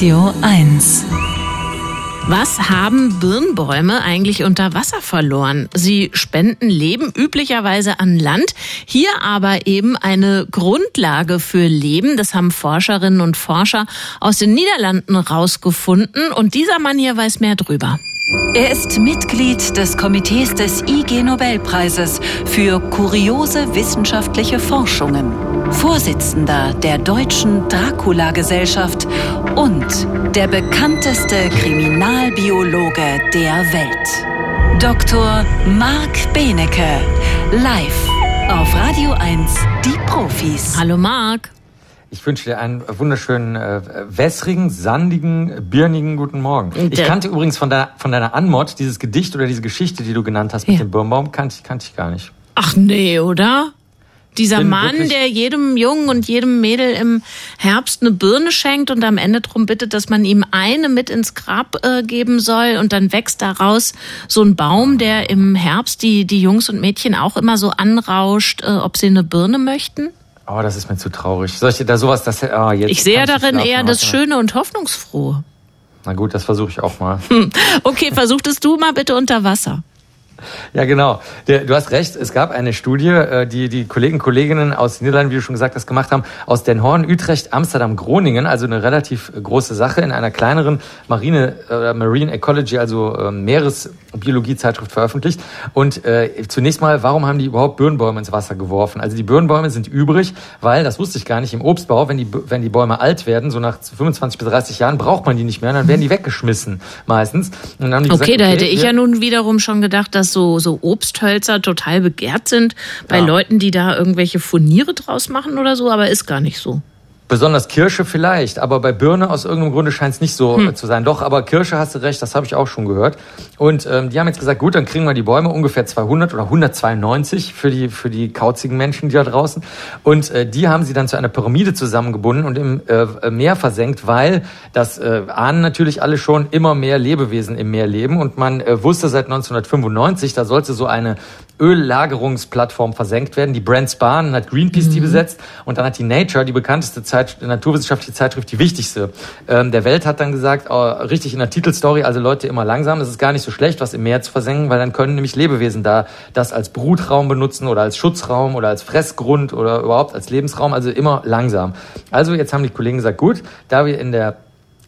Radio 1. Was haben Birnbäume eigentlich unter Wasser verloren? Sie spenden Leben üblicherweise an Land, hier aber eben eine Grundlage für Leben. Das haben Forscherinnen und Forscher aus den Niederlanden rausgefunden und dieser Mann hier weiß mehr drüber. Er ist Mitglied des Komitees des IG Nobelpreises für kuriose wissenschaftliche Forschungen, Vorsitzender der Deutschen Dracula-Gesellschaft und der bekannteste Kriminalbiologe der Welt. Dr. Marc Benecke, live auf Radio 1, die Profis. Hallo Marc. Ich wünsche dir einen wunderschönen, äh, wässrigen, sandigen, birnigen guten Morgen. Ich kannte übrigens von, deiner, von deiner Anmod dieses Gedicht oder diese Geschichte, die du genannt hast mit ja. dem Birnbaum, kannte, kannte ich gar nicht. Ach nee, oder? Dieser Mann, der jedem Jungen und jedem Mädel im Herbst eine Birne schenkt und am Ende darum bittet, dass man ihm eine mit ins Grab äh, geben soll und dann wächst daraus so ein Baum, der im Herbst die, die Jungs und Mädchen auch immer so anrauscht, äh, ob sie eine Birne möchten? Oh, das ist mir zu traurig. Soll ich da sowas, das, oh, jetzt Ich sehe darin eher das Schöne und Hoffnungsfrohe. Na gut, das versuche ich auch mal. Okay, versuchtest du mal bitte unter Wasser. Ja, genau. Du hast recht. Es gab eine Studie, äh, die die Kollegen und Kolleginnen aus den Niederlanden, wie du schon gesagt hast, gemacht haben, aus Den Horn, Utrecht, Amsterdam, Groningen, also eine relativ große Sache in einer kleineren Marine, äh, Marine Ecology, also äh, Meeresbiologie-Zeitschrift veröffentlicht. Und äh, zunächst mal, warum haben die überhaupt Birnbäume ins Wasser geworfen? Also die Birnbäume sind übrig, weil, das wusste ich gar nicht, im Obstbau, wenn die, wenn die Bäume alt werden, so nach 25 bis 30 Jahren, braucht man die nicht mehr, dann werden die weggeschmissen meistens. okay, gesagt, okay, da hätte ich ja nun wiederum schon gedacht, dass so, so Obsthölzer total begehrt sind bei ja. Leuten, die da irgendwelche Furniere draus machen oder so, aber ist gar nicht so. Besonders Kirsche vielleicht, aber bei Birne aus irgendeinem Grunde scheint es nicht so hm. zu sein. Doch, aber Kirsche hast du recht, das habe ich auch schon gehört. Und ähm, die haben jetzt gesagt, gut, dann kriegen wir die Bäume ungefähr 200 oder 192 für die für die kauzigen Menschen, die da draußen. Und äh, die haben sie dann zu einer Pyramide zusammengebunden und im äh, Meer versenkt, weil das äh, ahnen natürlich alle schon immer mehr Lebewesen im Meer leben und man äh, wusste seit 1995, da sollte so eine Öllagerungsplattform versenkt werden. Die Brand Spahn hat Greenpeace mhm. die besetzt und dann hat die Nature, die bekannteste Zeit, naturwissenschaftliche Zeitschrift, die wichtigste ähm, der Welt, hat dann gesagt, oh, richtig in der Titelstory, also Leute immer langsam, das ist gar nicht so schlecht, was im Meer zu versenken, weil dann können nämlich Lebewesen da das als Brutraum benutzen oder als Schutzraum oder als Fressgrund oder überhaupt als Lebensraum, also immer langsam. Also jetzt haben die Kollegen gesagt, gut, da wir in der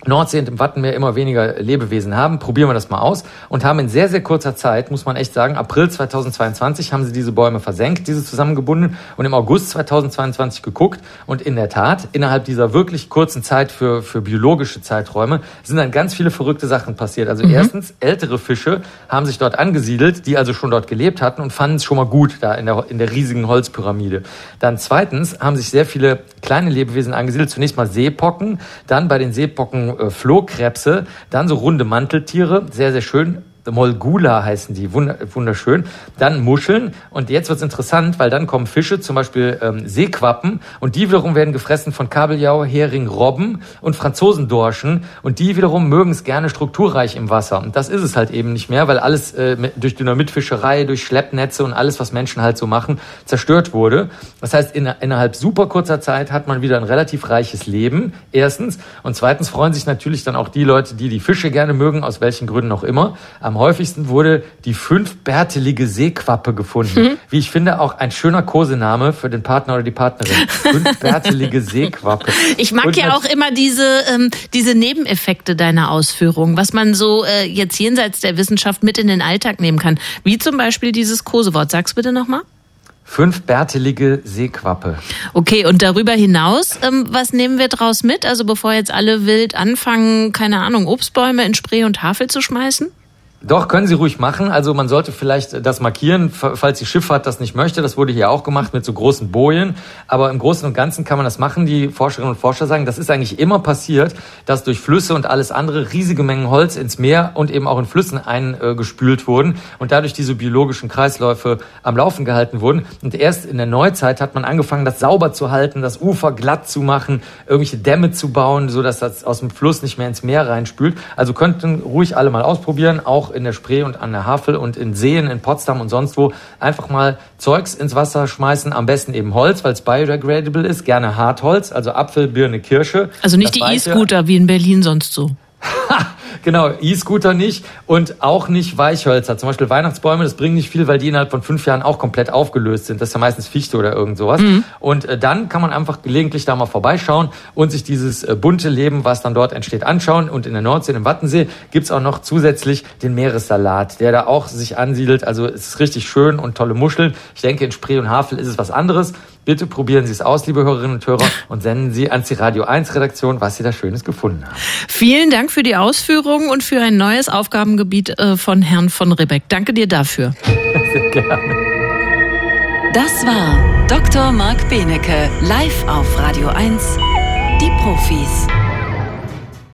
Nordsee und im Wattenmeer immer weniger Lebewesen haben, probieren wir das mal aus und haben in sehr, sehr kurzer Zeit, muss man echt sagen, April 2022 haben sie diese Bäume versenkt, diese zusammengebunden und im August 2022 geguckt und in der Tat, innerhalb dieser wirklich kurzen Zeit für, für biologische Zeiträume sind dann ganz viele verrückte Sachen passiert. Also mhm. erstens, ältere Fische haben sich dort angesiedelt, die also schon dort gelebt hatten und fanden es schon mal gut da in der, in der riesigen Holzpyramide. Dann zweitens haben sich sehr viele kleine Lebewesen angesiedelt, zunächst mal Seepocken, dann bei den Seepocken äh, Flohkrebse, dann so runde Manteltiere, sehr, sehr schön. Molgula heißen die, wunderschön. Dann Muscheln. Und jetzt wird's interessant, weil dann kommen Fische, zum Beispiel ähm, Seequappen. Und die wiederum werden gefressen von Kabeljau, Hering, Robben und Franzosendorschen. Und die wiederum mögen es gerne strukturreich im Wasser. Und das ist es halt eben nicht mehr, weil alles äh, durch Dynamitfischerei, durch Schleppnetze und alles, was Menschen halt so machen, zerstört wurde. Das heißt, in, innerhalb super kurzer Zeit hat man wieder ein relativ reiches Leben, erstens. Und zweitens freuen sich natürlich dann auch die Leute, die die Fische gerne mögen, aus welchen Gründen auch immer, am häufigsten wurde die fünfbärtelige Seequappe gefunden. Mhm. Wie ich finde, auch ein schöner Kosename für den Partner oder die Partnerin. Fünfbärtelige Seequappe. Ich mag Und ja auch immer diese, ähm, diese Nebeneffekte deiner Ausführungen, was man so äh, jetzt jenseits der Wissenschaft mit in den Alltag nehmen kann. Wie zum Beispiel dieses Kosewort. Sag's bitte nochmal. Fünfbärtelige Seequappe. Okay, und darüber hinaus, ähm, was nehmen wir draus mit? Also bevor jetzt alle wild anfangen, keine Ahnung, Obstbäume in Spree und Tafel zu schmeißen? Doch, können Sie ruhig machen. Also man sollte vielleicht das markieren, falls die Schifffahrt das nicht möchte. Das wurde hier auch gemacht mit so großen Bojen. Aber im Großen und Ganzen kann man das machen. Die Forscherinnen und Forscher sagen, das ist eigentlich immer passiert, dass durch Flüsse und alles andere riesige Mengen Holz ins Meer und eben auch in Flüssen eingespült wurden und dadurch diese biologischen Kreisläufe am Laufen gehalten wurden. Und erst in der Neuzeit hat man angefangen, das sauber zu halten, das Ufer glatt zu machen, irgendwelche Dämme zu bauen, so dass das aus dem Fluss nicht mehr ins Meer reinspült. Also könnten ruhig alle mal ausprobieren, auch in der Spree und an der Havel und in Seen in Potsdam und sonst wo einfach mal Zeugs ins Wasser schmeißen, am besten eben Holz, weil es biodegradable ist, gerne Hartholz, also Apfel, Birne, Kirsche. Also nicht das die E-Scooter wie in Berlin sonst so. genau, E-Scooter nicht und auch nicht Weichhölzer. Zum Beispiel Weihnachtsbäume, das bringt nicht viel, weil die innerhalb von fünf Jahren auch komplett aufgelöst sind. Das ist ja meistens Fichte oder irgend sowas. Mhm. Und äh, dann kann man einfach gelegentlich da mal vorbeischauen und sich dieses äh, bunte Leben, was dann dort entsteht, anschauen. Und in der Nordsee, im Wattensee, gibt's auch noch zusätzlich den Meeressalat, der da auch sich ansiedelt. Also es ist richtig schön und tolle Muscheln. Ich denke, in Spree und Havel ist es was anderes. Bitte probieren Sie es aus, liebe Hörerinnen und Hörer, und senden Sie ans die Radio 1 Redaktion, was Sie da Schönes gefunden haben. Vielen Dank für die Ausführungen und für ein neues Aufgabengebiet äh, von Herrn von Ribbeck. Danke dir dafür. Sehr gerne. Das war Dr. Marc Benecke, live auf Radio 1, die Profis.